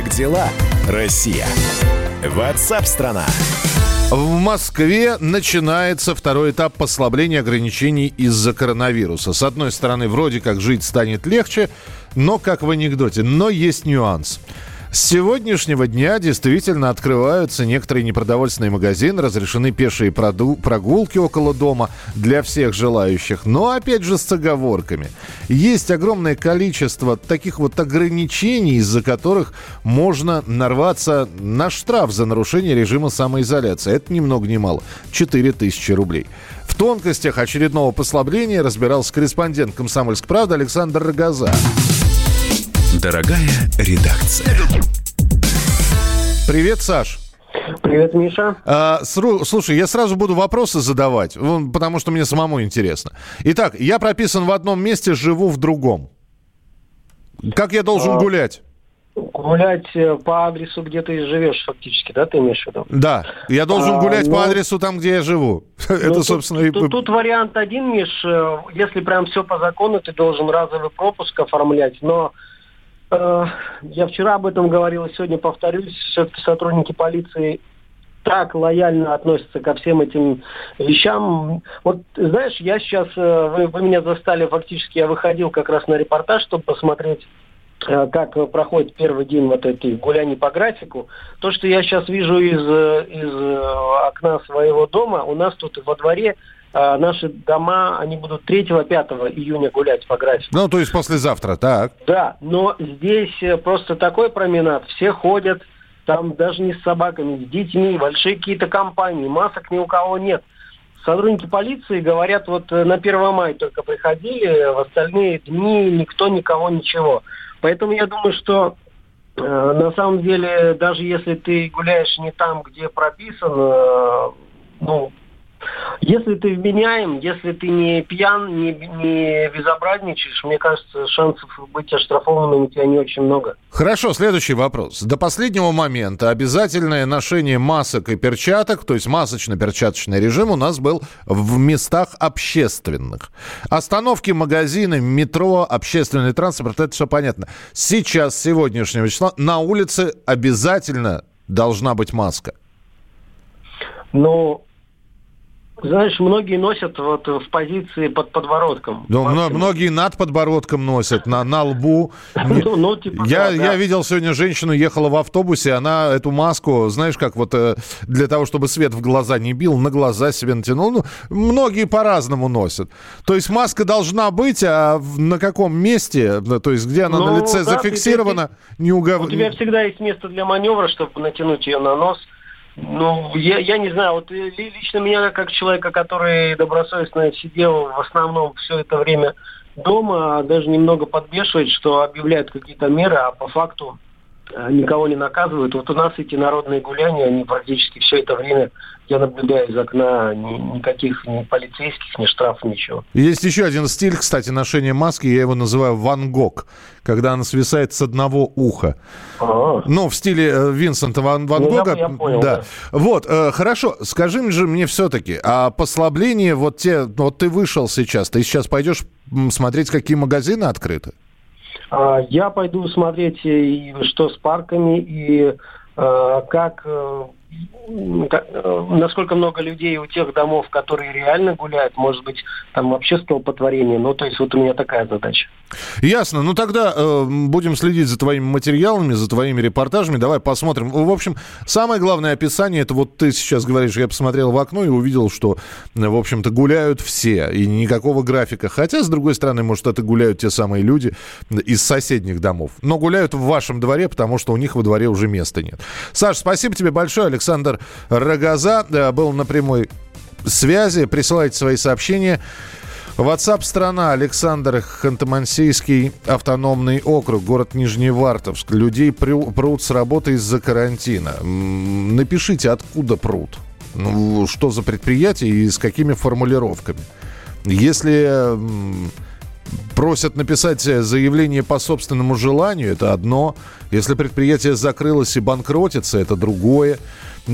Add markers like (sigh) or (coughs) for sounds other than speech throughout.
Как дела, Россия? Ватсап-страна! В Москве начинается второй этап послабления ограничений из-за коронавируса. С одной стороны, вроде как жить станет легче, но как в анекдоте. Но есть нюанс. С сегодняшнего дня действительно открываются некоторые непродовольственные магазины, разрешены пешие прогулки около дома для всех желающих, но опять же с оговорками. Есть огромное количество таких вот ограничений, из-за которых можно нарваться на штраф за нарушение режима самоизоляции. Это ни много ни мало. 4000 рублей. В тонкостях очередного послабления разбирался корреспондент «Комсомольской правды» Александр Рогоза. Дорогая редакция. Привет, Саш. Привет, Миша. А, слушай, я сразу буду вопросы задавать, потому что мне самому интересно. Итак, я прописан в одном месте, живу в другом. Как я должен а, гулять? Гулять э, по адресу, где ты живешь, фактически, да, ты имеешь в виду? Да, я должен а, гулять ну, по адресу там, где я живу. (laughs) Ну, Это, тут, собственно, тут, и... тут вариант один, Миш, э, если прям все по закону, ты должен разовый пропуск оформлять, но я вчера об этом говорил, сегодня повторюсь, сотрудники полиции так лояльно относятся ко всем этим вещам. Вот, знаешь, я сейчас, э, вы, вы меня застали, фактически я выходил как раз на репортаж, чтобы посмотреть э, как проходит первый день вот этой гуляний по графику. То, что я сейчас вижу из, из окна своего дома, у нас тут во дворе а, наши дома, они будут 3-5 июня гулять по графику. Ну, то есть послезавтра, так. Да, но здесь э, просто такой променад. Все ходят, там даже не с собаками, с детьми, большие какие-то компании, масок ни у кого нет. Сотрудники полиции говорят, вот э, на 1 мая только приходили, в остальные дни никто никого ничего. Поэтому я думаю, что э, на самом деле, даже если ты гуляешь не там, где прописан, э, ну, если ты вменяем, если ты не пьян, не, не безобразничаешь, мне кажется, шансов быть оштрафованным у тебя не очень много. Хорошо, следующий вопрос. До последнего момента обязательное ношение масок и перчаток, то есть масочно-перчаточный режим у нас был в местах общественных. Остановки, магазины, метро, общественный транспорт, это все понятно. Сейчас, с сегодняшнего числа, на улице обязательно должна быть маска. Ну, знаешь, многие носят вот в позиции под подбородком. Ну, многие над подбородком носят, на, на лбу. (laughs) ну, ну, типа, я, да, я да. видел сегодня женщину, ехала в автобусе, она эту маску, знаешь, как вот э, для того, чтобы свет в глаза не бил, на глаза себе натянул. Ну, многие по-разному носят. То есть маска должна быть, а на каком месте, то есть где она ну, на лице да, зафиксирована, ты, ты, не угов... У тебя всегда есть место для маневра, чтобы натянуть ее на нос. Ну, я, я не знаю, вот лично меня, как человека, который добросовестно сидел в основном все это время дома, даже немного подбешивает, что объявляют какие-то меры, а по факту э, никого не наказывают. Вот у нас эти народные гуляния, они практически все это время я наблюдаю из окна ни, никаких ни полицейских, ни штрафов, ничего. Есть еще один стиль, кстати, ношения маски, я его называю Ван Гог, когда она свисает с одного уха. А-а-а. Ну, в стиле э, Винсента Ван, Ван ну, Гога. Я, я понял, да. да. Вот, э, хорошо, скажи же мне все-таки, а послабление, вот те, вот ты вышел сейчас, ты сейчас пойдешь смотреть, какие магазины открыты? А, я пойду смотреть, и что с парками, и э, как Э, насколько много людей у тех домов, которые реально гуляют, может быть, там вообще столпотворение. Ну, то есть вот у меня такая задача. Ясно. Ну, тогда э, будем следить за твоими материалами, за твоими репортажами. Давай посмотрим. В общем, самое главное описание, это вот ты сейчас говоришь, я посмотрел в окно и увидел, что, в общем-то, гуляют все, и никакого графика. Хотя, с другой стороны, может, это гуляют те самые люди из соседних домов. Но гуляют в вашем дворе, потому что у них во дворе уже места нет. Саш, спасибо тебе большое. Александр Рогоза э, был на прямой связи. Присылайте свои сообщения. WhatsApp страна Александр Ханты-Мансийский автономный округ, город Нижневартовск. Людей прут с работы из-за карантина. Напишите, откуда прут. Ну, что за предприятие и с какими формулировками. Если просят написать заявление по собственному желанию, это одно. Если предприятие закрылось и банкротится, это другое.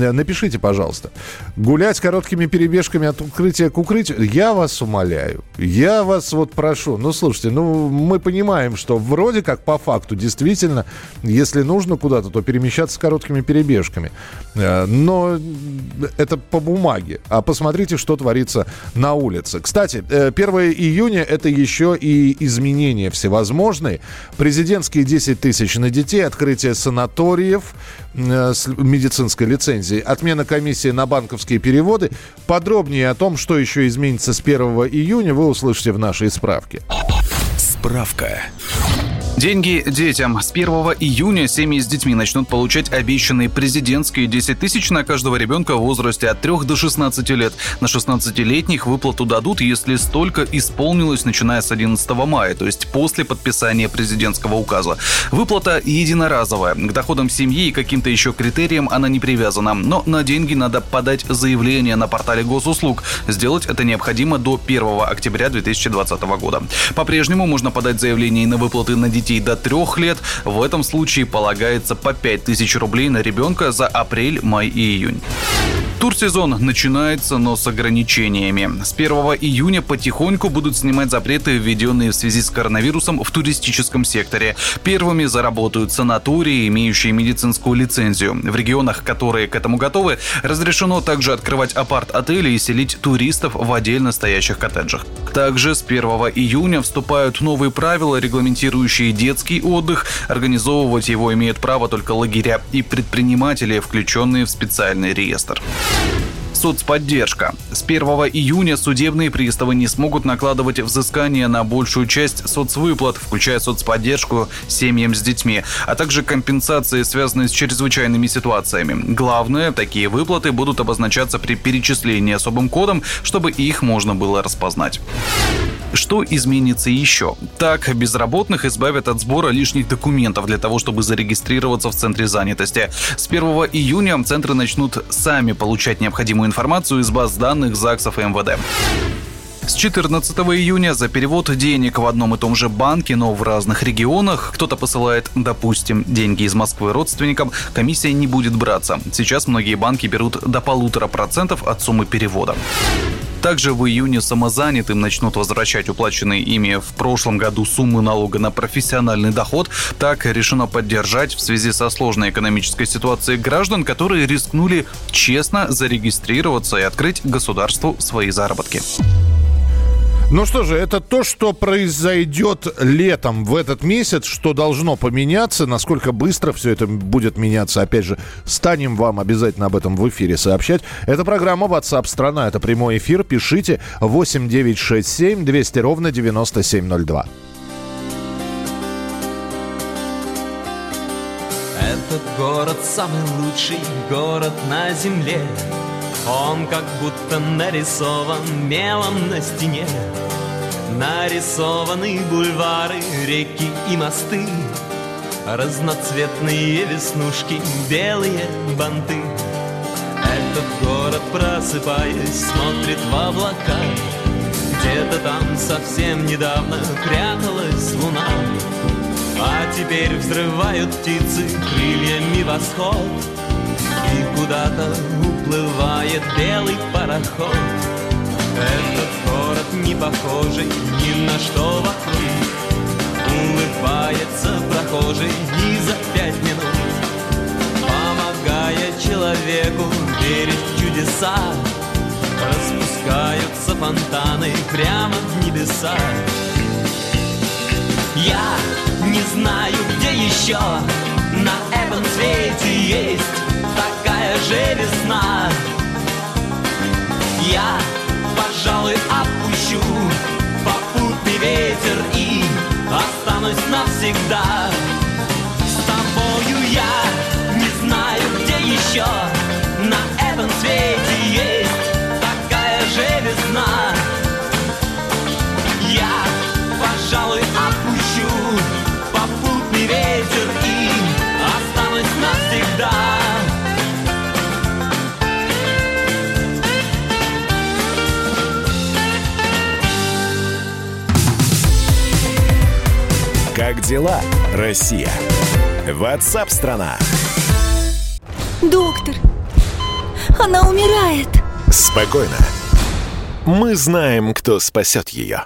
Э, напишите, пожалуйста. Гулять короткими перебежками от укрытия к укрытию, я вас умоляю. Я вас вот прошу. Ну, слушайте, ну, мы понимаем, что вроде как по факту действительно, если нужно куда-то, то перемещаться короткими перебежками. Э, но это по бумаге. А посмотрите, что творится на улице. Кстати, 1 июня это еще и изменения всевозможные. Президентские 10 тысяч на детей, открытие санаториев э, с медицинской лицензией, отмена комиссии на банковские переводы. Подробнее о том, что еще изменится с 1 июня, вы услышите в нашей справке. Справка. Деньги детям. С 1 июня семьи с детьми начнут получать обещанные президентские 10 тысяч на каждого ребенка в возрасте от 3 до 16 лет. На 16-летних выплату дадут, если столько исполнилось, начиная с 11 мая, то есть после подписания президентского указа. Выплата единоразовая. К доходам семьи и каким-то еще критериям она не привязана. Но на деньги надо подать заявление на портале госуслуг. Сделать это необходимо до 1 октября 2020 года. По-прежнему можно подать заявление на выплаты на детей детей до трех лет, в этом случае полагается по 5000 рублей на ребенка за апрель, май и июнь. Турсезон начинается, но с ограничениями. С 1 июня потихоньку будут снимать запреты, введенные в связи с коронавирусом в туристическом секторе. Первыми заработают санатории, имеющие медицинскую лицензию. В регионах, которые к этому готовы, разрешено также открывать апарт-отели и селить туристов в отдельно стоящих коттеджах. Также с 1 июня вступают новые правила, регламентирующие детский отдых. Организовывать его имеют право только лагеря и предприниматели, включенные в специальный реестр. Соцподдержка. С 1 июня судебные приставы не смогут накладывать взыскания на большую часть соцвыплат, включая соцподдержку семьям с детьми, а также компенсации, связанные с чрезвычайными ситуациями. Главное, такие выплаты будут обозначаться при перечислении особым кодом, чтобы их можно было распознать. Что изменится еще? Так, безработных избавят от сбора лишних документов для того, чтобы зарегистрироваться в Центре занятости. С 1 июня центры начнут сами получать необходимую информацию из баз данных ЗАГСов и МВД. С 14 июня за перевод денег в одном и том же банке, но в разных регионах, кто-то посылает, допустим, деньги из Москвы родственникам, комиссия не будет браться. Сейчас многие банки берут до полутора процентов от суммы перевода. Также в июне самозанятым начнут возвращать уплаченные ими в прошлом году суммы налога на профессиональный доход. Так решено поддержать в связи со сложной экономической ситуацией граждан, которые рискнули честно зарегистрироваться и открыть государству свои заработки. Ну что же, это то, что произойдет летом в этот месяц, что должно поменяться. Насколько быстро все это будет меняться, опять же, станем вам обязательно об этом в эфире сообщать. Это программа WhatsApp страна, это прямой эфир. Пишите 8967 200 ровно 9702. Этот город самый лучший город на земле. Он как будто нарисован мелом на стене. Нарисованы бульвары, реки и мосты. Разноцветные веснушки, белые банты. Этот город, просыпаясь, смотрит в облака. Где-то там совсем недавно пряталась луна. А теперь взрывают птицы крыльями восход. И куда-то уплывает белый пароход. Этот город не похожий ни на что вокруг. Улыбается прохожий не за пять минут. Помогая человеку верить в чудеса. Распускаются фонтаны прямо в небеса. Я не знаю, где еще на этом свете есть такая же весна. Я, пожалуй, отпущу попутный ветер И останусь навсегда. С тобою я не знаю, где еще На этом свете дела, Россия? WhatsApp страна. Доктор, Она умирает. Спокойно. Мы знаем, кто спасет ее.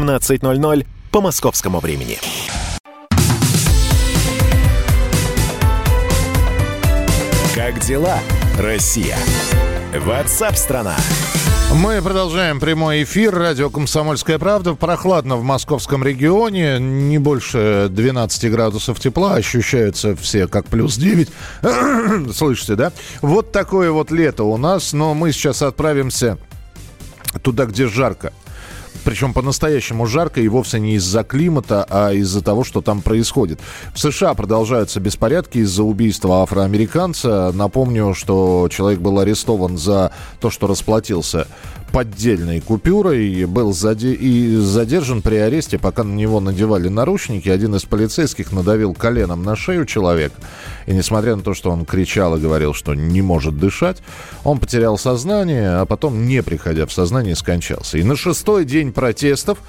17.00 по московскому времени. Как дела, Россия? Ватсап-страна! Мы продолжаем прямой эфир. Радио «Комсомольская правда». Прохладно в московском регионе. Не больше 12 градусов тепла. Ощущаются все как плюс 9. (coughs) Слышите, да? Вот такое вот лето у нас. Но мы сейчас отправимся туда, где жарко причем по-настоящему жарко и вовсе не из-за климата, а из-за того, что там происходит. В США продолжаются беспорядки из-за убийства афроамериканца. Напомню, что человек был арестован за то, что расплатился поддельной купюрой, был заде- и задержан при аресте, пока на него надевали наручники. Один из полицейских надавил коленом на шею человека. И несмотря на то, что он кричал и говорил, что не может дышать, он потерял сознание, а потом, не приходя в сознание, скончался. И на шестой день протестов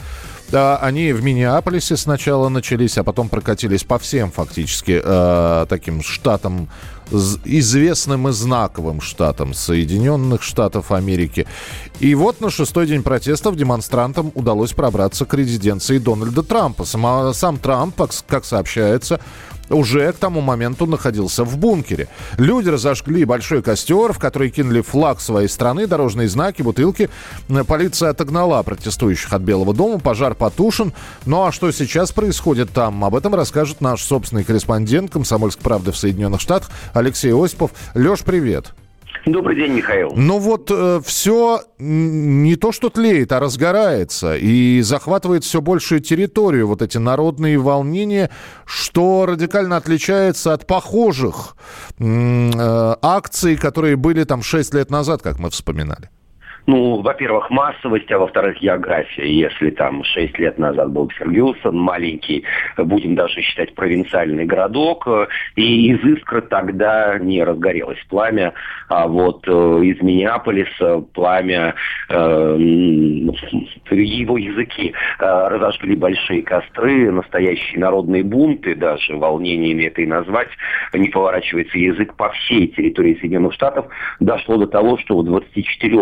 да, они в Миннеаполисе сначала начались, а потом прокатились по всем фактически э, таким штатам, известным и знаковым штатам Соединенных Штатов Америки. И вот на шестой день протестов демонстрантам удалось пробраться к резиденции Дональда Трампа. Сама, сам Трамп, как сообщается, уже к тому моменту находился в бункере. Люди разожгли большой костер, в который кинули флаг своей страны, дорожные знаки, бутылки. Полиция отогнала протестующих от Белого дома, пожар потушен. Ну а что сейчас происходит там, об этом расскажет наш собственный корреспондент «Комсомольской правды» в Соединенных Штатах Алексей Осипов. Леш, привет. Добрый день, Михаил. Ну вот э, все не то, что тлеет, а разгорается и захватывает все большую территорию. Вот эти народные волнения, что радикально отличается от похожих э, акций, которые были там 6 лет назад, как мы вспоминали ну, во-первых, массовость, а во-вторых, география. Если там 6 лет назад был Фергюсон, маленький, будем даже считать, провинциальный городок, и из искры тогда не разгорелось пламя, а вот э, из Миннеаполиса пламя, э, его языки э, разожгли большие костры, настоящие народные бунты, даже волнениями это и назвать, не поворачивается язык по всей территории Соединенных Штатов, дошло до того, что в 24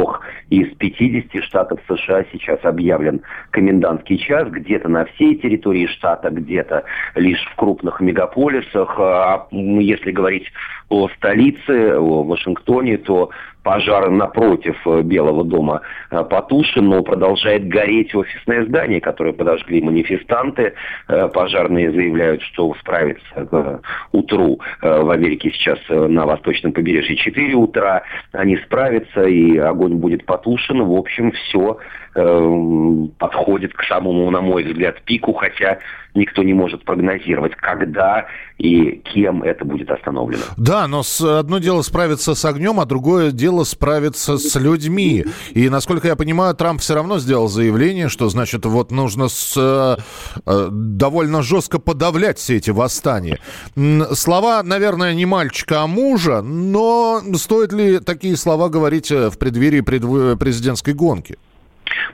из 50 штатов США сейчас объявлен комендантский час, где-то на всей территории штата, где-то лишь в крупных мегаполисах. А если говорить о столице, о Вашингтоне, то пожар напротив э, Белого дома э, потушен, но продолжает гореть офисное здание, которое подожгли манифестанты. Э, пожарные заявляют, что справится к утру в Америке сейчас на восточном побережье 4 утра. Они справятся, и огонь будет потушен. В общем, все подходит к самому, на мой взгляд, пику, хотя никто не может прогнозировать, когда и кем это будет остановлено. Да, но одно дело справиться с огнем, а другое дело справиться с людьми. И, насколько я понимаю, Трамп все равно сделал заявление, что, значит, вот нужно с, э, э довольно жестко подавлять все эти восстания. Слова, наверное, не мальчика, а мужа, но стоит ли такие слова говорить э, в преддверии предв... президентской гонки?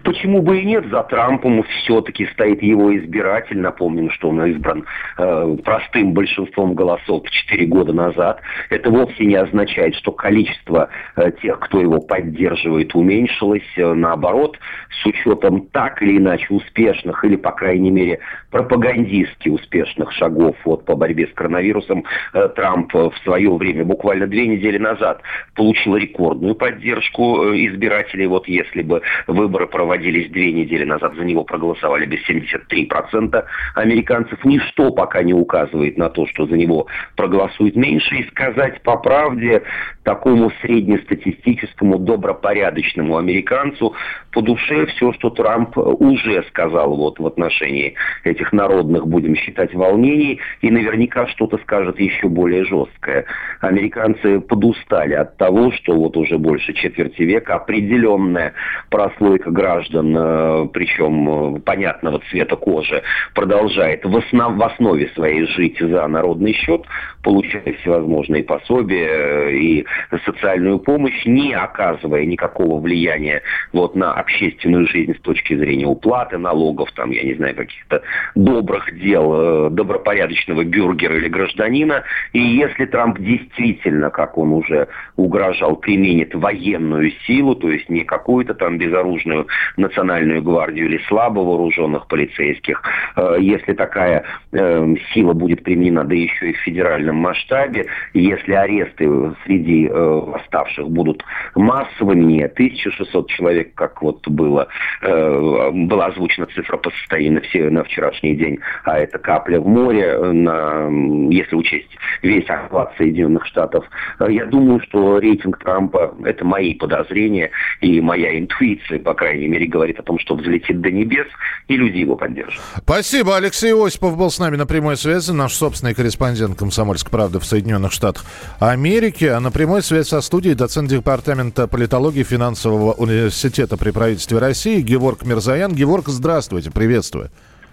Почему бы и нет? За Трампом все-таки стоит его избиратель. Напомним, что он избран э, простым большинством голосов 4 года назад. Это вовсе не означает, что количество э, тех, кто его поддерживает, уменьшилось. Э, наоборот, с учетом так или иначе успешных или, по крайней мере, пропагандистски успешных шагов вот, по борьбе с коронавирусом, э, Трамп в свое время, буквально две недели назад, получил рекордную поддержку э, избирателей. Вот если бы выборы которые проводились две недели назад, за него проголосовали без 73% американцев. Ничто пока не указывает на то, что за него проголосует меньше. И сказать по правде, такому среднестатистическому, добропорядочному американцу по душе все, что Трамп уже сказал вот в отношении этих народных, будем считать, волнений, и наверняка что-то скажет еще более жесткое. Американцы подустали от того, что вот уже больше четверти века определенная прослойка граждан, э, причем э, понятного цвета кожи, продолжает в, основ, в основе своей жить за народный счет, получая всевозможные пособия э, и социальную помощь, не оказывая никакого влияния вот на общественную жизнь с точки зрения уплаты налогов, там, я не знаю, каких-то добрых дел добропорядочного бюргера или гражданина. И если Трамп действительно, как он уже угрожал, применит военную силу, то есть не какую-то там безоружную национальную гвардию или слабо вооруженных полицейских, э, если такая э, сила будет применена, да еще и в федеральном масштабе, если аресты среди э, восставших будут массовыми, не 1600 человек, как вот было, была озвучена цифра по состоянию на вчерашний день, а это капля в море, на, если учесть весь охват Соединенных Штатов. Я думаю, что рейтинг Трампа, это мои подозрения и моя интуиция, по крайней мере, говорит о том, что взлетит до небес, и люди его поддержат. Спасибо. Алексей Осипов был с нами на прямой связи, наш собственный корреспондент «Комсомольской правды» в Соединенных Штатах Америки. А на прямой связи со студией доцент департамента политологии финансового университета при правительстве России Геворг Мирзаян. Геворг, здравствуйте, приветствую.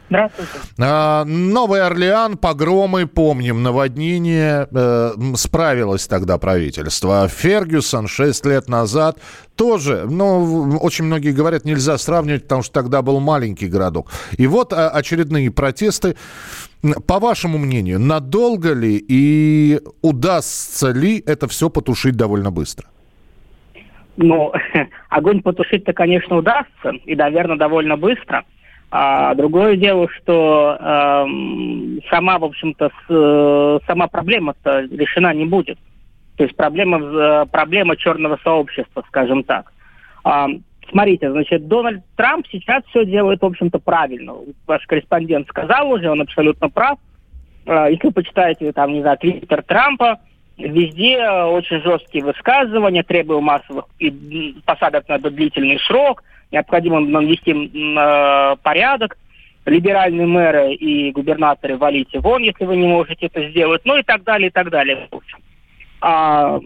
Здравствуйте. А, Новый Орлеан, погромы, помним, наводнение. Э, справилось тогда правительство. Фергюсон 6 лет назад тоже, ну, очень многие говорят, нельзя сравнивать, потому что тогда был маленький городок. И вот а, очередные протесты. По вашему мнению, надолго ли и удастся ли это все потушить довольно быстро? Ну, (laughs) огонь потушить-то, конечно, удастся, и, наверное, довольно быстро. А другое дело, что э, сама, в общем-то, с, э, сама проблема-то решена не будет. То есть проблема, э, проблема черного сообщества, скажем так. А, смотрите, значит, Дональд Трамп сейчас все делает, в общем-то, правильно. Ваш корреспондент сказал уже, он абсолютно прав. А, если вы почитаете, там, не знаю, твиттер Трампа, везде очень жесткие высказывания, требуя массовых и посадок на длительный срок – необходимо навести э, порядок, либеральные мэры и губернаторы валите вон, если вы не можете это сделать, ну и так далее, и так далее. А,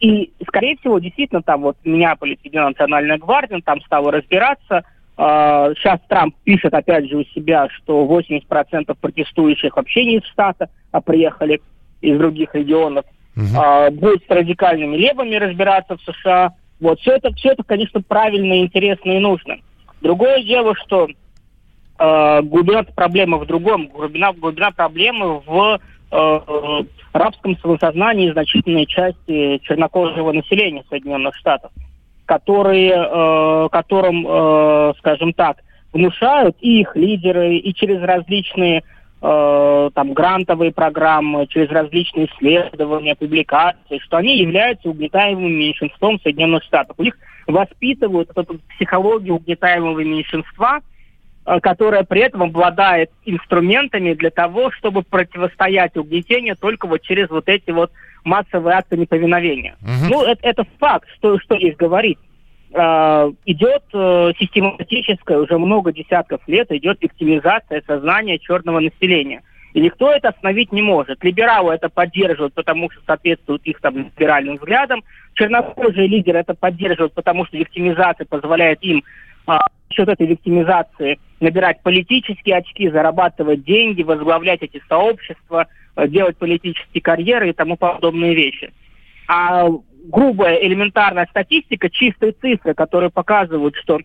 и, скорее всего, действительно, там вот Миннеаполис, Единая национальная гвардия, там стало разбираться. А, сейчас Трамп пишет, опять же, у себя, что 80% протестующих вообще не из штата, а приехали из других регионов. Угу. А, будет с радикальными левыми разбираться в США. Вот, все это, все это, конечно, правильно, интересно и нужно. Другое дело, что э, глубина проблемы в другом. Глубина, глубина проблемы в э, рабском самосознании значительной части чернокожего населения Соединенных Штатов, которые, э, которым, э, скажем так, внушают и их лидеры, и через различные э, там грантовые программы, через различные исследования, публикации, что они являются угнетаемым меньшинством Соединенных Штатов. У них воспитывают эту психологию угнетаемого меньшинства, э, которая при этом обладает инструментами для того, чтобы противостоять угнетению только вот через вот эти вот массовые акты неповиновения. Угу. Ну, это, это факт, что, что здесь говорить. Э, идет э, систематическая, уже много десятков лет идет виктимизация сознания черного населения. И никто это остановить не может. Либералы это поддерживают, потому что соответствуют их там либеральным взглядам. Чернокожие лидеры это поддерживают, потому что виктимизация позволяет им а, счет этой виктимизации набирать политические очки, зарабатывать деньги, возглавлять эти сообщества, э, делать политические карьеры и тому подобные вещи. А грубая элементарная статистика, чистые цифры, которые показывают, что э,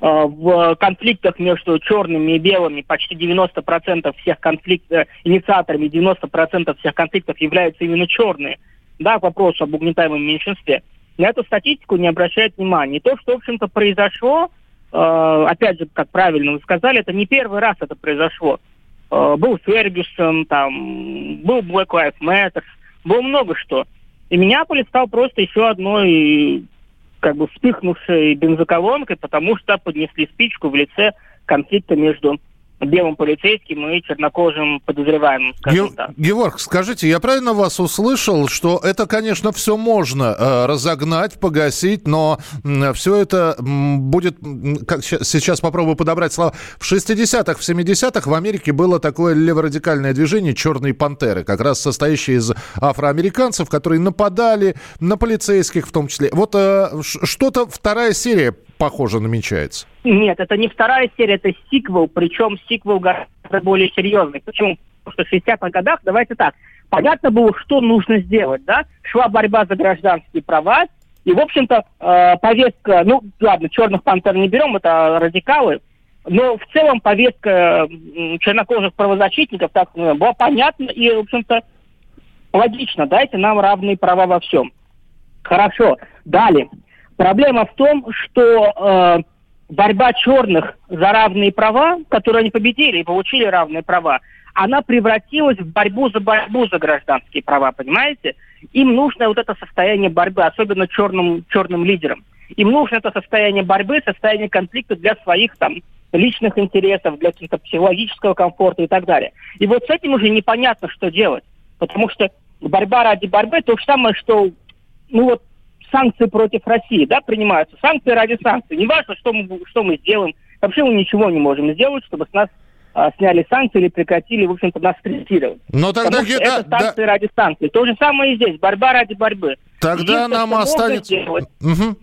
в конфликтах между черными и белыми почти 90% всех конфликтов, э, инициаторами 90% всех конфликтов являются именно черные. Да, к вопросу об угнетаемом меньшинстве. На эту статистику не обращают внимания. И то, что, в общем-то, произошло, э, опять же, как правильно вы сказали, это не первый раз это произошло. Был Фергюсон, там, был Black Lives Matter, было много что. И Миннеаполис стал просто еще одной как бы вспыхнувшей бензоколонкой, потому что поднесли спичку в лице конфликта между белым полицейским и чернокожим подозреваемым. Ге- Георг, скажите, я правильно вас услышал, что это, конечно, все можно э, разогнать, погасить, но э, все это будет, как сейчас попробую подобрать слова, в 60-х, в 70-х в Америке было такое леворадикальное движение «Черные пантеры», как раз состоящее из афроамериканцев, которые нападали на полицейских в том числе. Вот э, что-то вторая серия, похоже, намечается. Нет, это не вторая серия, это сиквел, причем сиквел гораздо более серьезный. Почему? Потому что в 60-х годах, давайте так, понятно было, что нужно сделать, да? Шла борьба за гражданские права, и, в общем-то, э, повестка, ну, ладно, черных пантер не берем, это радикалы, но в целом повестка чернокожих правозащитников так э, была понятна и, в общем-то, логично. Дайте нам равные права во всем. Хорошо. Далее. Проблема в том, что э, борьба черных за равные права, которые они победили и получили равные права, она превратилась в борьбу за борьбу за гражданские права, понимаете? Им нужно вот это состояние борьбы, особенно черным, черным лидерам. Им нужно это состояние борьбы, состояние конфликта для своих там личных интересов, для каких-то психологического комфорта и так далее. И вот с этим уже непонятно, что делать. Потому что борьба ради борьбы то же самое, что ну вот санкции против России, да, принимаются. Санкции ради санкций. Не важно, что мы, что мы сделаем. Вообще мы ничего не можем сделать, чтобы с нас а, сняли санкции или прекратили, в общем-то, нас третировать. Но тогда Потому где- это да, да. санкции ради санкций. То же самое и здесь. Борьба ради борьбы. Тогда нам останется... сделать, Мгм.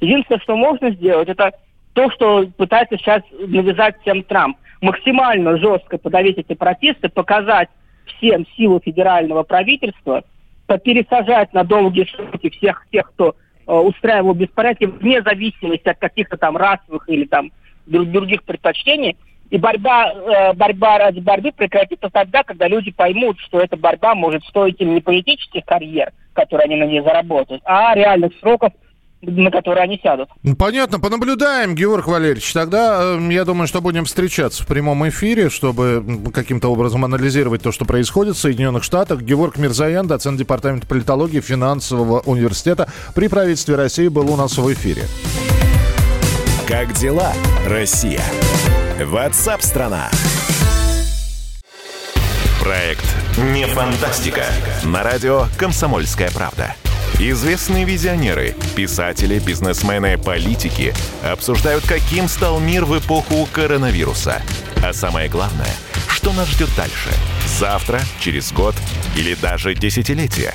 Единственное, что можно сделать, это то, что пытается сейчас навязать всем Трамп. Максимально жестко подавить эти протесты, показать всем силу федерального правительства, пересажать на долгие сроки всех тех, кто э, устраивал беспорядки, вне зависимости от каких-то там расовых или там друг- других предпочтений. И борьба, э, борьба ради борьбы прекратится тогда, когда люди поймут, что эта борьба может стоить им не политических карьер, которые они на ней заработают, а реальных сроков, на которые они сядут. Понятно, понаблюдаем, Георг Валерьевич. Тогда, э, я думаю, что будем встречаться в прямом эфире, чтобы каким-то образом анализировать то, что происходит в Соединенных Штатах. Георг Мирзаян, доцент Департамента политологии финансового университета при правительстве России, был у нас в эфире. Как дела, Россия? Ватсап-страна! Проект «Не фантастика» на радио «Комсомольская правда». Известные визионеры, писатели, бизнесмены, политики обсуждают, каким стал мир в эпоху коронавируса. А самое главное, что нас ждет дальше? Завтра, через год или даже десятилетие?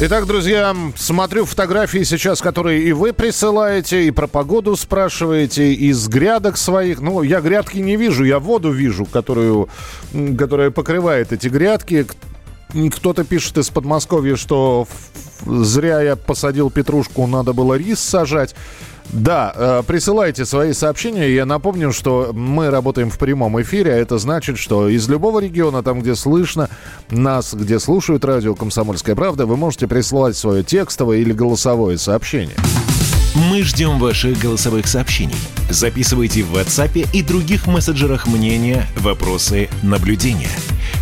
Итак, друзья, смотрю фотографии сейчас, которые и вы присылаете, и про погоду спрашиваете, из грядок своих. Ну, я грядки не вижу, я воду вижу, которую, которая покрывает эти грядки. Кто-то пишет из Подмосковья, что зря я посадил петрушку, надо было рис сажать. Да, э, присылайте свои сообщения. Я напомню, что мы работаем в прямом эфире, а это значит, что из любого региона, там, где слышно нас, где слушают радио «Комсомольская правда», вы можете присылать свое текстовое или голосовое сообщение. Мы ждем ваших голосовых сообщений. Записывайте в WhatsApp и других мессенджерах мнения, вопросы, наблюдения.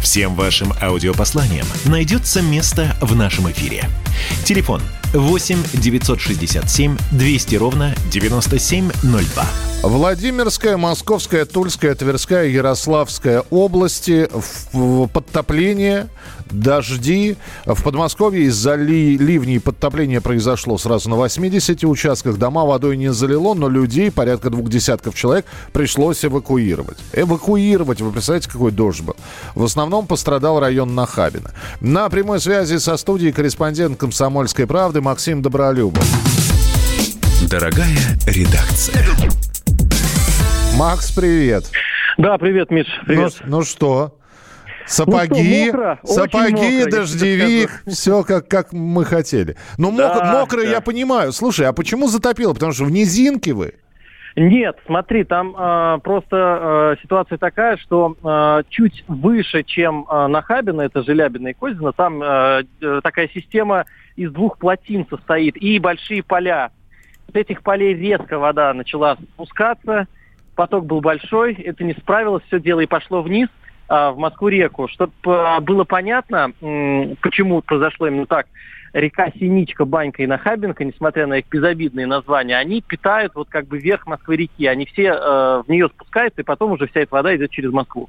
Всем вашим аудиопосланиям найдется место в нашем эфире. Телефон 8 967 200 ровно 9702. Владимирская, Московская, Тульская, Тверская, Ярославская области. В- Подтопление, дожди. В Подмосковье из-за ли- ливней подтопление произошло сразу на 80 участках. Дома водой не залило, но людей, порядка двух десятков человек, пришлось эвакуировать. Эвакуировать, вы представляете, какой дождь был. В основном пострадал район Нахабина. На прямой связи со студией корреспондент «Комсомольской правды» Максим Добролюбов. Дорогая редакция. Макс, привет. Да, привет, Миш, привет. Ну, ну что? Сапоги, Ну что, мокро, сапоги, мокро, дождевик, все как, как мы хотели. Ну, Да, мок- мокро, да. я понимаю. Слушай, а почему затопило? Потому что в низинке вы. Нет, смотри, там э, просто э, ситуация такая, что э, чуть выше, чем э, Нахабино, это Желябино и Козино, там э, такая система из двух плотин состоит и большие поля. С этих полей резко вода начала спускаться, поток был большой, это не справилось, все дело и пошло вниз в Москву-реку. Чтобы было понятно, почему произошло именно так, река Синичка, Банька и Нахабинка, несмотря на их безобидные названия, они питают вот как бы верх Москвы-реки. Они все э, в нее спускаются, и потом уже вся эта вода идет через Москву.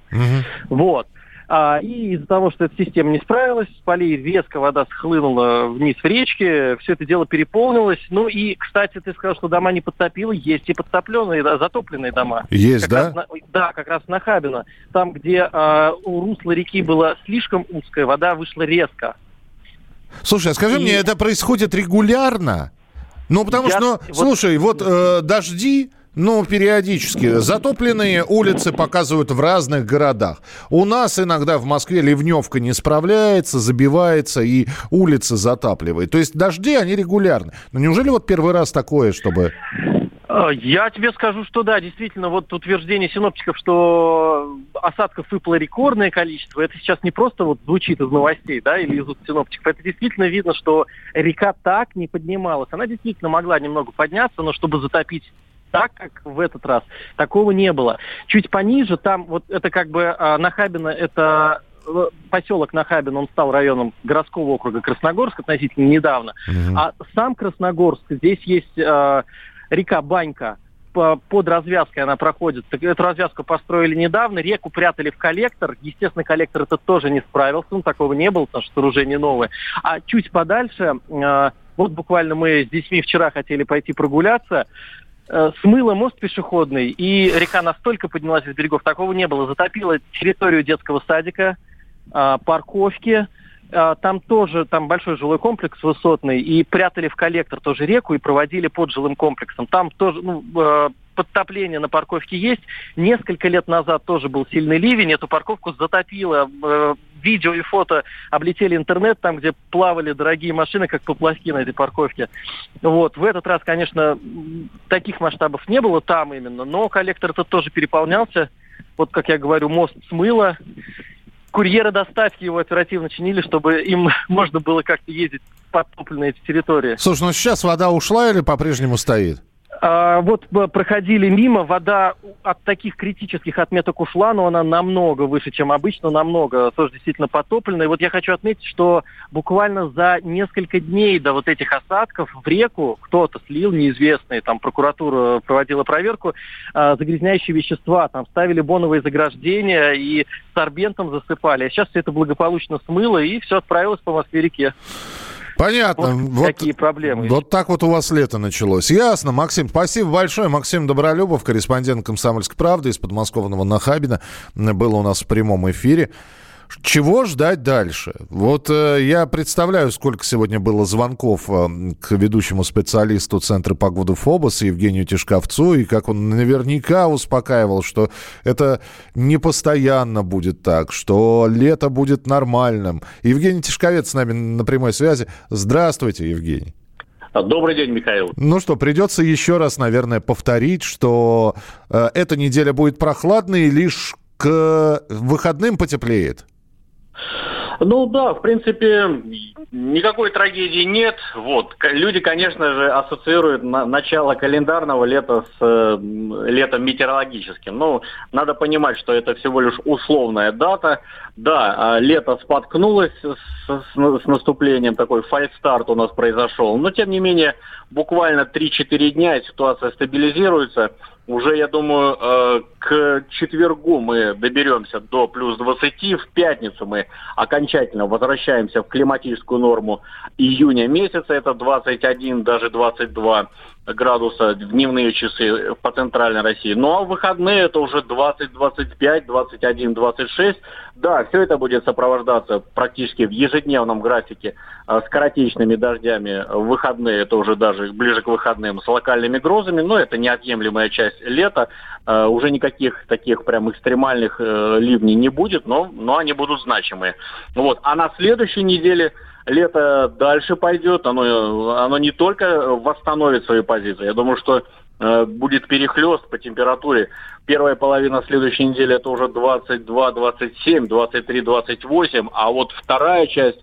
Вот. А, и из-за того, что эта система не справилась, с полей резко вода схлынула вниз в речке, все это дело переполнилось. Ну и, кстати, ты сказал, что дома не подтопило, есть и подтопленные, да, затопленные дома. Есть, Как да? раз на- да, как раз на Хабино. Там, где а, у русла реки было слишком узкое, вода вышла резко. Слушай, а скажи И- мне, это происходит регулярно? Ну, потому Я- что, ну, вот- слушай, вот э, дожди, ну, периодически. Затопленные улицы показывают в разных городах. У нас иногда в Москве ливневка не справляется, забивается и улицы затапливает. То есть дожди, они регулярны. Но неужели вот первый раз такое, чтобы... Э, Я тебе скажу, что да, действительно, вот утверждение синоптиков, что осадков выпало рекордное количество, это сейчас не просто вот звучит из новостей, да, или из синоптиков, это действительно видно, что река так не поднималась. Она действительно могла немного подняться, но чтобы затопить так, как в этот раз, такого не было. Чуть пониже, там вот это как бы а, Нахабино, это э, поселок Нахабино, он стал районом городского округа Красногорск относительно недавно. А сам Красногорск, здесь есть э, река Банька, по- под развязкой она проходит. Эту развязку построили недавно, реку прятали в коллектор. Естественно, коллектор это тоже не справился, ну, такого не было, потому что сооружение новое. А чуть подальше, э, вот буквально мы с детьми вчера хотели пойти прогуляться, смыло мост пешеходный, и река настолько поднялась из берегов, такого не было. Затопила территорию детского садика, э, парковки, а, там тоже, там большой жилой комплекс высотный, и прятали в коллектор тоже реку и проводили под жилым комплексом. Там тоже, ну, э, подтопление на парковке есть. Несколько лет назад тоже был сильный ливень, эту парковку затопило. Видео и фото облетели интернет, там, где плавали дорогие машины, как поплавки на этой парковке. Вот. В этот раз, конечно, таких масштабов не было там именно, но коллектор этот тоже переполнялся. Вот, как я говорю, мост смыло. Курьеры доставки его оперативно чинили, чтобы им (laughs) можно было как-то ездить подтопленные эти территории. Слушай, ну сейчас вода ушла или по-прежнему стоит? А, вот б- проходили мимо, вода от таких критических отметок ушла, но она намного выше, чем обычно, намного, тоже действительно потопленная. И вот я хочу отметить, что буквально за несколько дней до вот этих осадков в реку кто-то слил, неизвестный, там прокуратура проводила проверку, а, загрязняющие вещества, там ставили боновые заграждения и сорбентом засыпали. А сейчас все это благополучно смыло и все отправилось по Москве-реке. Понятно. Вот такие проблемы. Вот так вот у вас лето началось. Ясно, Максим. Спасибо большое. Максим Добролюбов, корреспондент «Комсомольской правды» из подмосковного Нахабина, был у нас в прямом эфире. Чего ждать дальше? Вот э, я представляю, сколько сегодня было звонков э, к ведущему специалисту Центра погоды ФОБОС Евгению Тишковцу, и как он наверняка успокаивал, что это не постоянно будет так, что лето будет нормальным. Евгений Тишковец с нами на прямой связи. Здравствуйте, Евгений. Добрый день, Михаил. Ну что, придется еще раз, наверное, повторить, что э, эта неделя будет прохладной, и лишь к выходным потеплеет. Ну да, в принципе, никакой трагедии нет. Вот. Люди, конечно же, ассоциируют на- начало календарного лета с э, летом метеорологическим. Но надо понимать, что это всего лишь условная дата. Да, а, лето споткнулось с, с- с наступлением, такой фальстарт у нас произошел. Но, тем не менее, буквально 3-4 дня ситуация стабилизируется. Уже, я думаю, э, к четвергу мы доберемся до плюс 20. В пятницу мы окончательно возвращаемся в климатическую норму июня месяца. Это 21, даже 22 градуса в дневные часы по центральной России. Ну а в выходные это уже 20, 25, 21, 26. Да, все это будет сопровождаться практически в ежедневном графике а, скоротечными дождями. В выходные это уже даже ближе к выходным с локальными грозами, но это неотъемлемая часть лета э, уже никаких таких прям экстремальных э, ливней не будет, но, но они будут значимые. Вот. А на следующей неделе лето дальше пойдет, оно, оно не только восстановит свои позиции, я думаю, что э, будет перехлест по температуре. Первая половина следующей недели это уже 22, 27, 23, 28, а вот вторая часть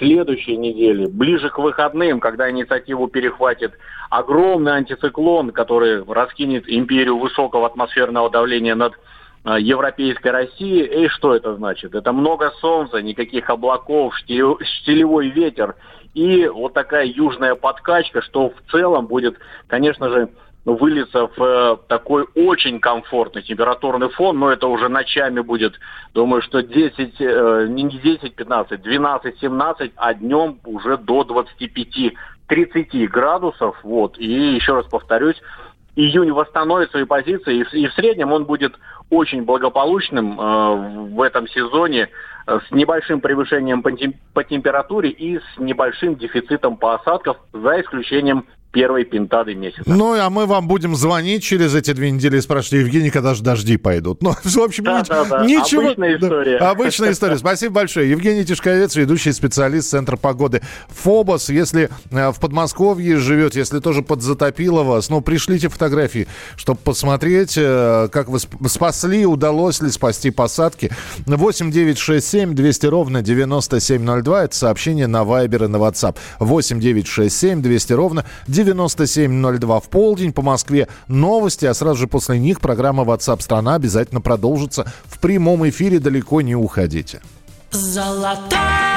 следующей недели, ближе к выходным, когда инициативу перехватит огромный антициклон, который раскинет империю высокого атмосферного давления над э, европейской России. И что это значит? Это много солнца, никаких облаков, штилевой ветер и вот такая южная подкачка, что в целом будет, конечно же, выльется в э, такой очень комфортный температурный фон, но это уже ночами будет, думаю, что 10, э, не 10, 15, 12, 17, а днем уже до 25, 30 градусов, вот, и еще раз повторюсь, июнь восстановит свои позиции, и, в среднем он будет очень благополучным э, в этом сезоне, с небольшим превышением по, по температуре и с небольшим дефицитом по осадков, за исключением первой пентады месяца. Ну, а мы вам будем звонить через эти две недели и спрашивать, Евгений, когда же дожди пойдут? Ну, (laughs) в общем, да, ни- да, да. ничего... Обычная история. Да, обычная история. Спасибо большое. Евгений Тишковец, ведущий специалист Центра погоды ФОБОС. Если э, в Подмосковье живет, если тоже подзатопило вас, ну, пришлите фотографии, чтобы посмотреть, э, как вы сп- спасли, удалось ли спасти посадки. 8 9 6 7 200 ровно 9702. Это сообщение на Вайбер и на WhatsApp. 8 9 6 7 200 ровно 9702 в полдень по Москве. Новости, а сразу же после них программа WhatsApp страна обязательно продолжится в прямом эфире. Далеко не уходите. Мы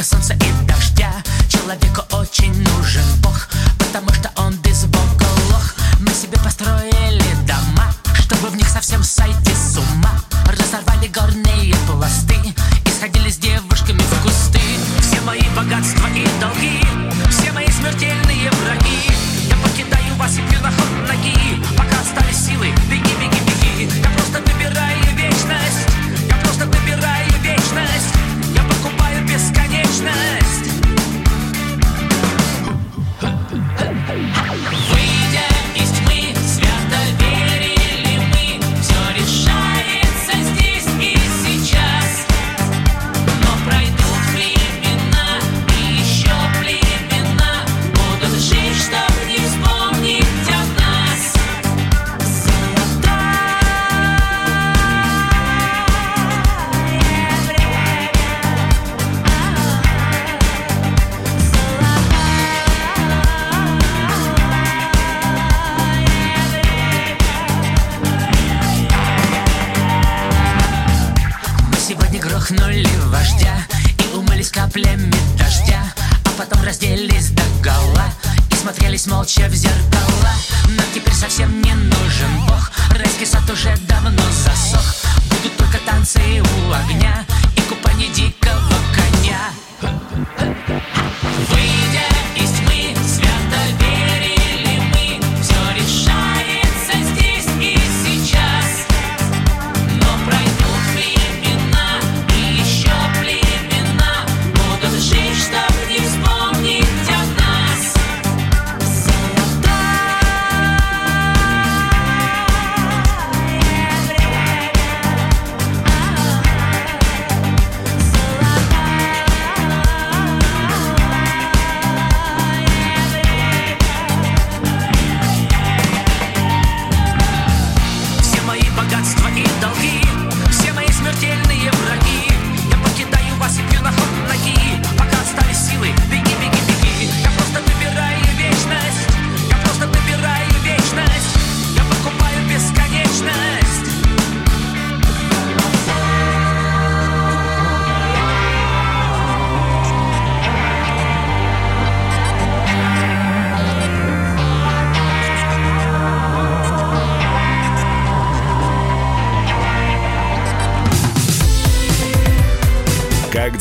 бога солнца и дождя. Человеку очень нужен бог Потому что он без бога лох. Мы себе построили дома Чтобы в них совсем сойти с ума. Разорвали горные пласты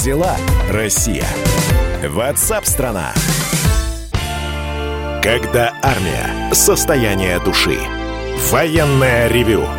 дела, Россия? WhatsApp страна. Когда армия. Состояние души. Военное ревю.